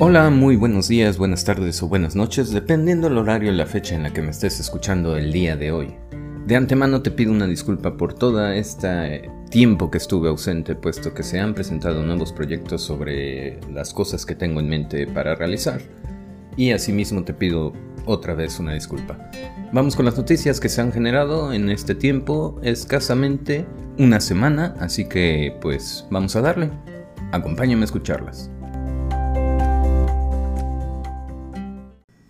Hola, muy buenos días, buenas tardes o buenas noches, dependiendo del horario y la fecha en la que me estés escuchando el día de hoy. De antemano te pido una disculpa por todo este tiempo que estuve ausente, puesto que se han presentado nuevos proyectos sobre las cosas que tengo en mente para realizar. Y asimismo te pido otra vez una disculpa. Vamos con las noticias que se han generado en este tiempo, escasamente una semana, así que pues vamos a darle. Acompáñame a escucharlas.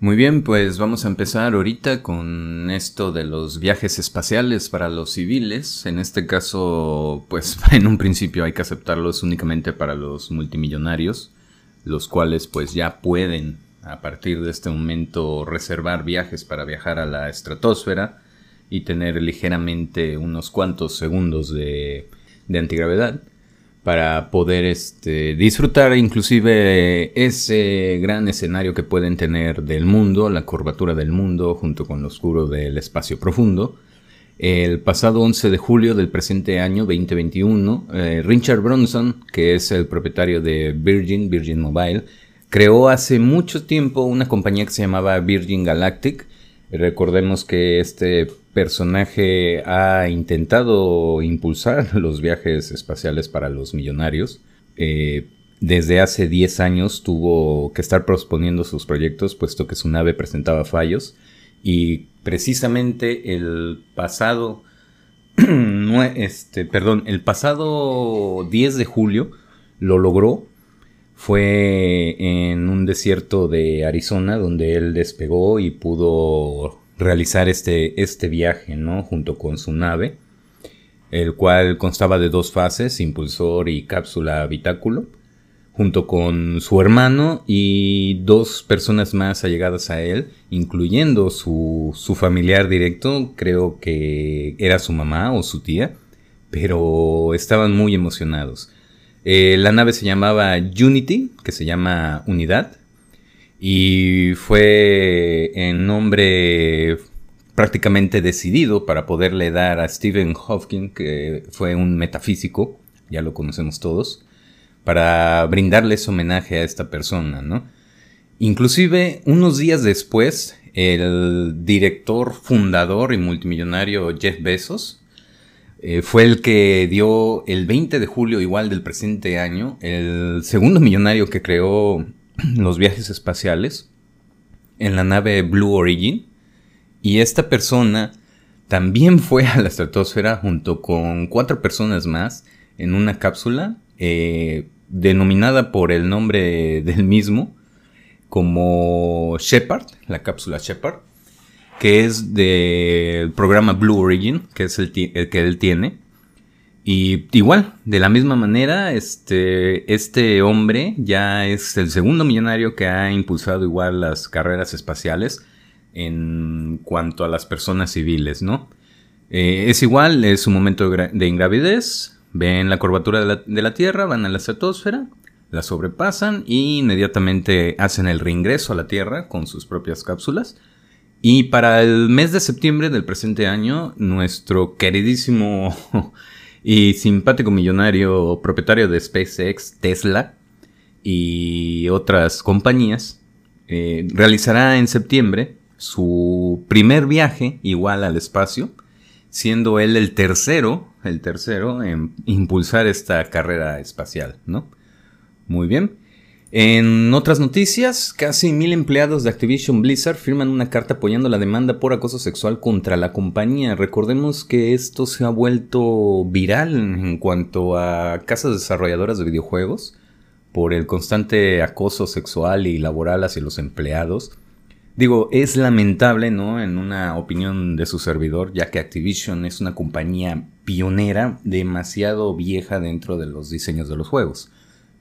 Muy bien, pues vamos a empezar ahorita con esto de los viajes espaciales para los civiles. En este caso, pues en un principio hay que aceptarlos únicamente para los multimillonarios, los cuales pues ya pueden a partir de este momento reservar viajes para viajar a la estratosfera y tener ligeramente unos cuantos segundos de, de antigravedad para poder este, disfrutar inclusive ese gran escenario que pueden tener del mundo, la curvatura del mundo junto con lo oscuro del espacio profundo. El pasado 11 de julio del presente año 2021, eh, Richard Bronson, que es el propietario de Virgin, Virgin Mobile, creó hace mucho tiempo una compañía que se llamaba Virgin Galactic. Recordemos que este personaje ha intentado impulsar los viajes espaciales para los millonarios. Eh, desde hace 10 años tuvo que estar posponiendo sus proyectos puesto que su nave presentaba fallos y precisamente el pasado este, perdón, el pasado 10 de julio lo logró. Fue en un desierto de Arizona donde él despegó y pudo realizar este, este viaje, ¿no? Junto con su nave, el cual constaba de dos fases, impulsor y cápsula habitáculo, junto con su hermano y dos personas más allegadas a él, incluyendo su, su familiar directo, creo que era su mamá o su tía, pero estaban muy emocionados. Eh, la nave se llamaba Unity, que se llama Unidad, y fue en nombre prácticamente decidido para poderle dar a Stephen Hawking, que fue un metafísico, ya lo conocemos todos, para brindarles homenaje a esta persona, ¿no? Inclusive unos días después, el director fundador y multimillonario Jeff Bezos eh, fue el que dio el 20 de julio igual del presente año, el segundo millonario que creó los viajes espaciales en la nave Blue Origin. Y esta persona también fue a la estratosfera junto con cuatro personas más en una cápsula eh, denominada por el nombre del mismo como Shepard, la cápsula Shepard, que es del programa Blue Origin, que es el que él tiene. Y igual, de la misma manera, este, este hombre ya es el segundo millonario que ha impulsado igual las carreras espaciales en cuanto a las personas civiles, ¿no? Eh, es igual, es un momento de ingravidez, ven la curvatura de la, de la Tierra, van a la estratosfera, la sobrepasan y inmediatamente hacen el reingreso a la Tierra con sus propias cápsulas. Y para el mes de septiembre del presente año, nuestro queridísimo y simpático millonario propietario de SpaceX, Tesla y otras compañías, eh, realizará en septiembre su primer viaje igual al espacio, siendo él el tercero, el tercero en impulsar esta carrera espacial, ¿no? Muy bien. En otras noticias, casi mil empleados de Activision Blizzard firman una carta apoyando la demanda por acoso sexual contra la compañía. Recordemos que esto se ha vuelto viral en cuanto a casas desarrolladoras de videojuegos por el constante acoso sexual y laboral hacia los empleados. Digo, es lamentable, ¿no? En una opinión de su servidor, ya que Activision es una compañía pionera, demasiado vieja dentro de los diseños de los juegos.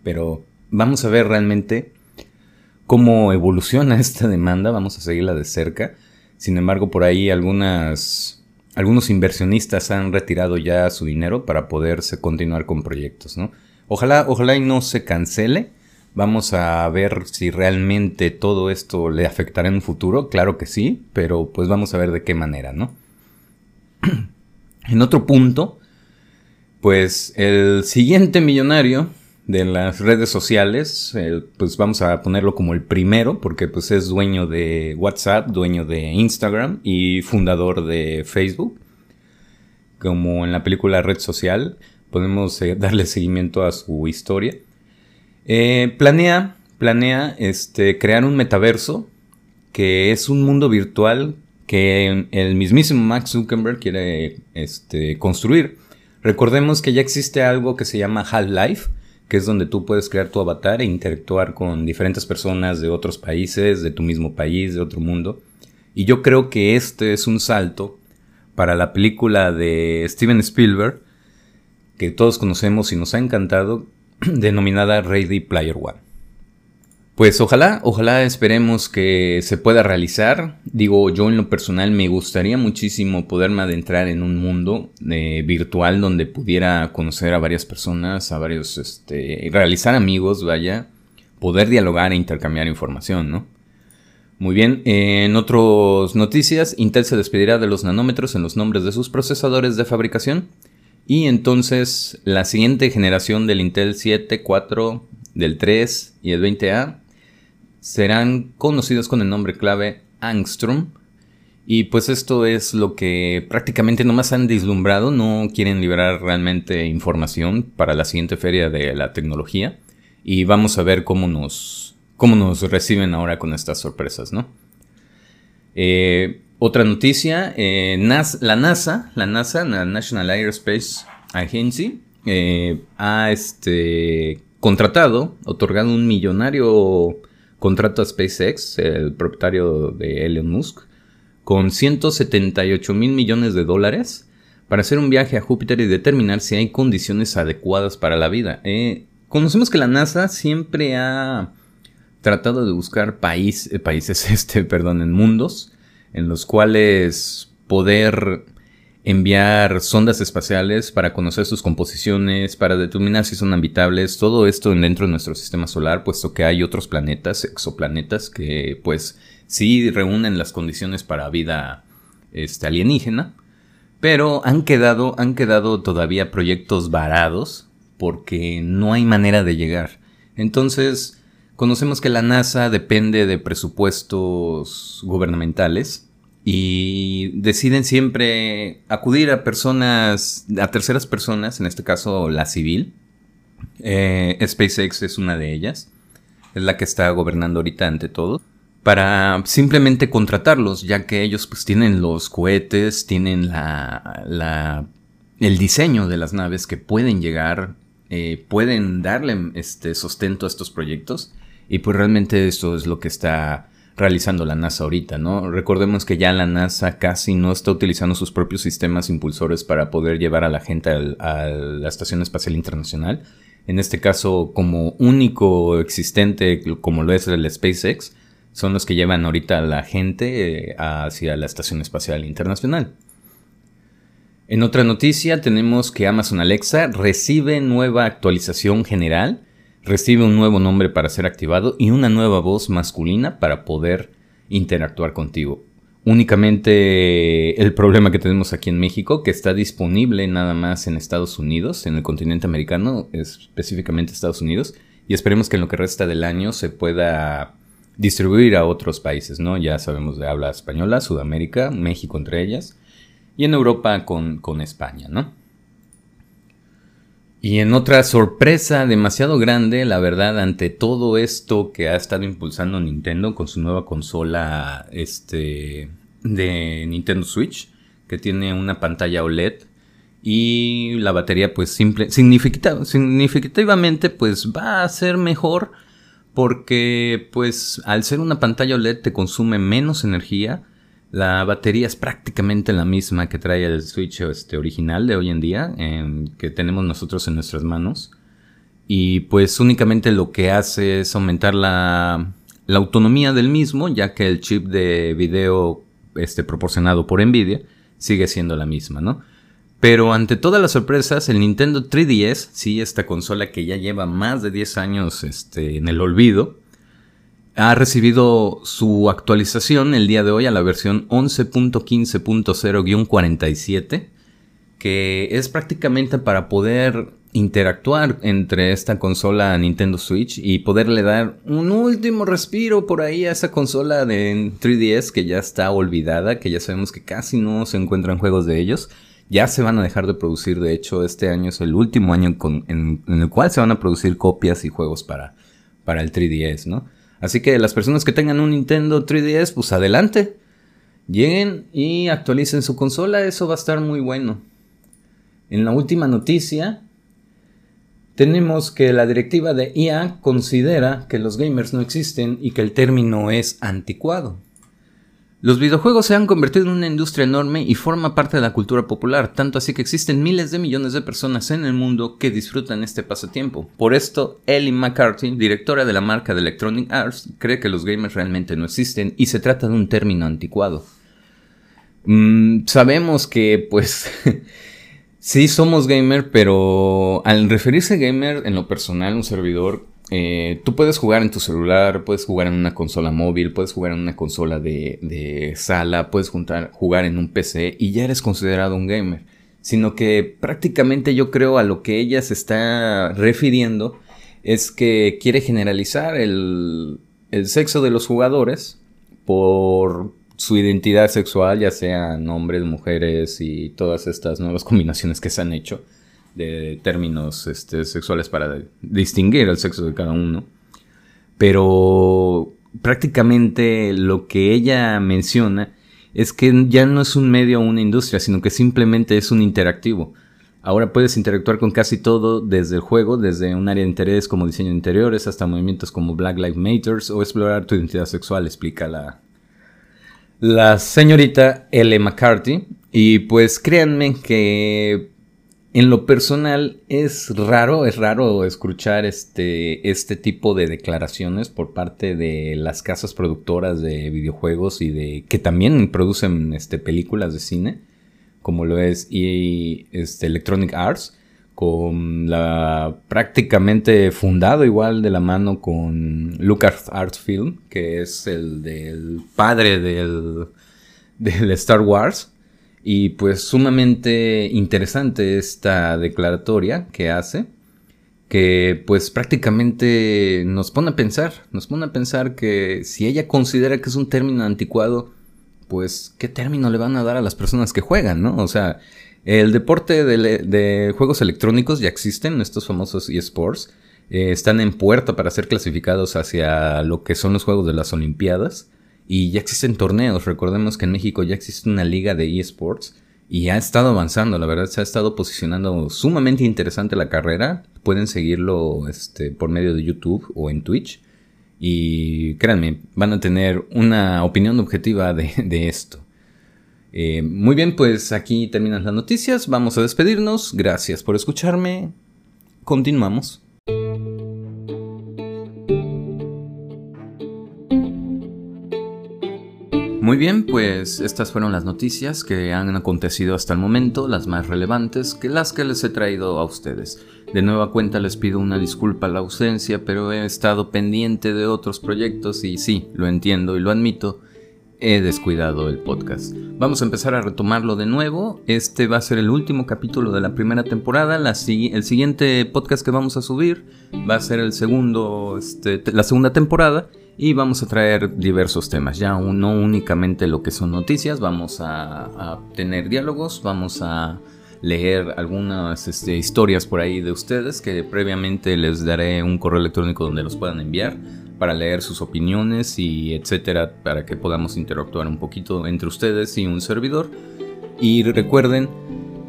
Pero vamos a ver realmente cómo evoluciona esta demanda, vamos a seguirla de cerca. Sin embargo, por ahí algunas, algunos inversionistas han retirado ya su dinero para poderse continuar con proyectos, ¿no? Ojalá, ojalá y no se cancele. Vamos a ver si realmente todo esto le afectará en un futuro. Claro que sí, pero pues vamos a ver de qué manera, ¿no? en otro punto, pues el siguiente millonario de las redes sociales, eh, pues vamos a ponerlo como el primero, porque pues es dueño de WhatsApp, dueño de Instagram y fundador de Facebook. Como en la película Red Social, podemos eh, darle seguimiento a su historia. Eh, planea, planea este, crear un metaverso que es un mundo virtual que el mismísimo Max Zuckerberg quiere este, construir. Recordemos que ya existe algo que se llama Half-Life, que es donde tú puedes crear tu avatar e interactuar con diferentes personas de otros países, de tu mismo país, de otro mundo. Y yo creo que este es un salto para la película de Steven Spielberg, que todos conocemos y nos ha encantado, denominada Ready Player One. Pues ojalá, ojalá esperemos que se pueda realizar. Digo, yo en lo personal me gustaría muchísimo poderme adentrar en un mundo eh, virtual donde pudiera conocer a varias personas, a varios, este, realizar amigos, vaya, poder dialogar e intercambiar información, ¿no? Muy bien, en otras noticias, Intel se despedirá de los nanómetros en los nombres de sus procesadores de fabricación. Y entonces la siguiente generación del Intel 7, 4, del 3 y el 20A serán conocidos con el nombre clave Angstrom. Y pues esto es lo que prácticamente nomás han deslumbrado, no quieren liberar realmente información para la siguiente feria de la tecnología. Y vamos a ver cómo nos, cómo nos reciben ahora con estas sorpresas, ¿no? Eh, otra noticia, eh, la NASA, la NASA, la National Aerospace Agency, eh, ha este, contratado, otorgado un millonario contrato a SpaceX, el propietario de Elon Musk, con 178 mil millones de dólares para hacer un viaje a Júpiter y determinar si hay condiciones adecuadas para la vida. Eh, conocemos que la NASA siempre ha tratado de buscar eh, países, este, perdón, en mundos en los cuales poder enviar sondas espaciales para conocer sus composiciones, para determinar si son habitables, todo esto dentro de nuestro sistema solar, puesto que hay otros planetas, exoplanetas, que pues sí reúnen las condiciones para vida este, alienígena, pero han quedado, han quedado todavía proyectos varados porque no hay manera de llegar. Entonces, conocemos que la NASA depende de presupuestos gubernamentales y deciden siempre acudir a personas, a terceras personas, en este caso la civil. Eh, SpaceX es una de ellas, es la que está gobernando ahorita ante todo, para simplemente contratarlos, ya que ellos pues tienen los cohetes, tienen la, la el diseño de las naves que pueden llegar, eh, pueden darle este sustento a estos proyectos y pues realmente esto es lo que está realizando la NASA ahorita, ¿no? Recordemos que ya la NASA casi no está utilizando sus propios sistemas impulsores para poder llevar a la gente a la Estación Espacial Internacional. En este caso, como único existente, como lo es el SpaceX, son los que llevan ahorita a la gente eh, hacia la Estación Espacial Internacional. En otra noticia tenemos que Amazon Alexa recibe nueva actualización general recibe un nuevo nombre para ser activado y una nueva voz masculina para poder interactuar contigo. Únicamente el problema que tenemos aquí en México, que está disponible nada más en Estados Unidos, en el continente americano, específicamente Estados Unidos, y esperemos que en lo que resta del año se pueda distribuir a otros países, ¿no? Ya sabemos de habla española, Sudamérica, México entre ellas, y en Europa con, con España, ¿no? Y en otra sorpresa demasiado grande, la verdad, ante todo esto que ha estado impulsando Nintendo con su nueva consola este, de Nintendo Switch, que tiene una pantalla OLED y la batería pues simple, significativamente pues va a ser mejor porque pues al ser una pantalla OLED te consume menos energía la batería es prácticamente la misma que trae el Switch este, original de hoy en día, que tenemos nosotros en nuestras manos. Y pues únicamente lo que hace es aumentar la, autonomía del mismo, ya que el chip de video este, proporcionado por Nvidia sigue siendo la misma, ¿no? Pero ante todas las sorpresas, el Nintendo 3DS, sí, esta consola que ya lleva más de 10 años este, en el olvido, ha recibido su actualización el día de hoy a la versión 11.15.0-47, que es prácticamente para poder interactuar entre esta consola Nintendo Switch y poderle dar un último respiro por ahí a esa consola de 3DS que ya está olvidada, que ya sabemos que casi no se encuentran juegos de ellos. Ya se van a dejar de producir, de hecho este año es el último año en, el cual se van a producir copias y juegos para, para el 3DS, ¿no? Así que las personas que tengan un Nintendo 3DS, pues adelante. Lleguen y actualicen su consola, eso va a estar muy bueno. En la última noticia, tenemos que la directiva de IA considera que los gamers no existen y que el término es anticuado. Los videojuegos se han convertido en una industria enorme y forma parte de la cultura popular, tanto así que existen miles de millones de personas en el mundo que disfrutan este pasatiempo. Por esto, Ellie McCarthy, directora de la marca de Electronic Arts, cree que los gamers realmente no existen y se trata de un término anticuado. Mm, sabemos que, pues, sí somos gamer, pero al referirse gamer en lo personal, un servidor eh, tú puedes jugar en tu celular, puedes jugar en una consola móvil, puedes jugar en una consola de, sala, puedes jugar en un PC y ya eres considerado un gamer. Sino que prácticamente yo creo a lo que ella se está refiriendo es que quiere generalizar el, el sexo de los jugadores por su identidad sexual, ya sean hombres, mujeres y todas estas nuevas combinaciones que se han hecho de términos este, sexuales para distinguir el sexo de cada uno. Pero prácticamente lo que ella menciona es que ya no es un medio o una industria, sino que simplemente es un interactivo. Ahora puedes interactuar con casi todo desde el juego, desde un área de interés como diseño de interiores hasta movimientos como Black Lives Matter o explorar tu identidad sexual, explica la, la señorita L. McCarthy. Y pues créanme que en lo personal es raro, es raro escuchar este, este tipo de declaraciones por parte de las casas productoras de videojuegos y de que también producen este, películas de cine, como lo es EA este, Electronic Arts, con la prácticamente fundado igual de la mano con Lucas Arts Film, que es el del padre del, del Star Wars y pues sumamente interesante esta declaratoria que hace, que pues prácticamente nos pone a pensar, nos pone a pensar que si ella considera que es un término anticuado, pues qué término le van a dar a las personas que juegan, ¿no? O sea, el deporte de, juegos electrónicos ya existen, estos famosos eSports, eh, están en puerta para ser clasificados hacia lo que son los juegos de las Olimpiadas. Y ya existen torneos, recordemos que en México ya existe una liga de eSports y ha estado avanzando, la verdad se ha estado posicionando sumamente interesante la carrera. Pueden seguirlo este, por medio de YouTube o en Twitch. Y créanme, van a tener una opinión objetiva de, esto. Eh, muy bien, pues aquí terminan las noticias. Vamos a despedirnos. Gracias por escucharme. Continuamos. Muy bien, pues estas fueron las noticias que han acontecido hasta el momento, las más relevantes, que las que les he traído a ustedes. De nueva cuenta les pido una disculpa a la ausencia, pero he estado pendiente de otros proyectos y sí, lo entiendo y lo admito, he descuidado el podcast. Vamos a empezar a retomarlo de nuevo. Este va a ser el último capítulo de la primera temporada. el siguiente podcast que vamos a subir va a ser el segundo, este, la segunda temporada y vamos a traer diversos temas, ya no únicamente lo que son noticias, vamos a, tener diálogos, vamos a leer algunas este, historias por ahí de ustedes que previamente les daré un correo electrónico donde los puedan enviar para leer sus opiniones y etcétera para que podamos interactuar un poquito entre ustedes y un servidor. Y recuerden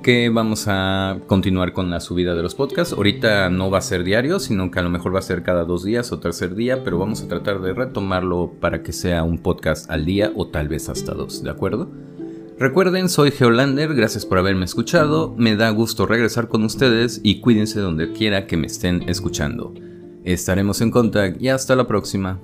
que vamos a continuar con la subida de los podcasts. Ahorita no va a ser diario, sino que a lo mejor va a ser cada dos días o tercer día, pero vamos a tratar de retomarlo para que sea un podcast al día o tal vez hasta dos, ¿de acuerdo? Recuerden, soy Geolander, gracias por haberme escuchado, me da gusto regresar con ustedes y cuídense donde quiera que me estén escuchando. Estaremos en contacto y hasta la próxima.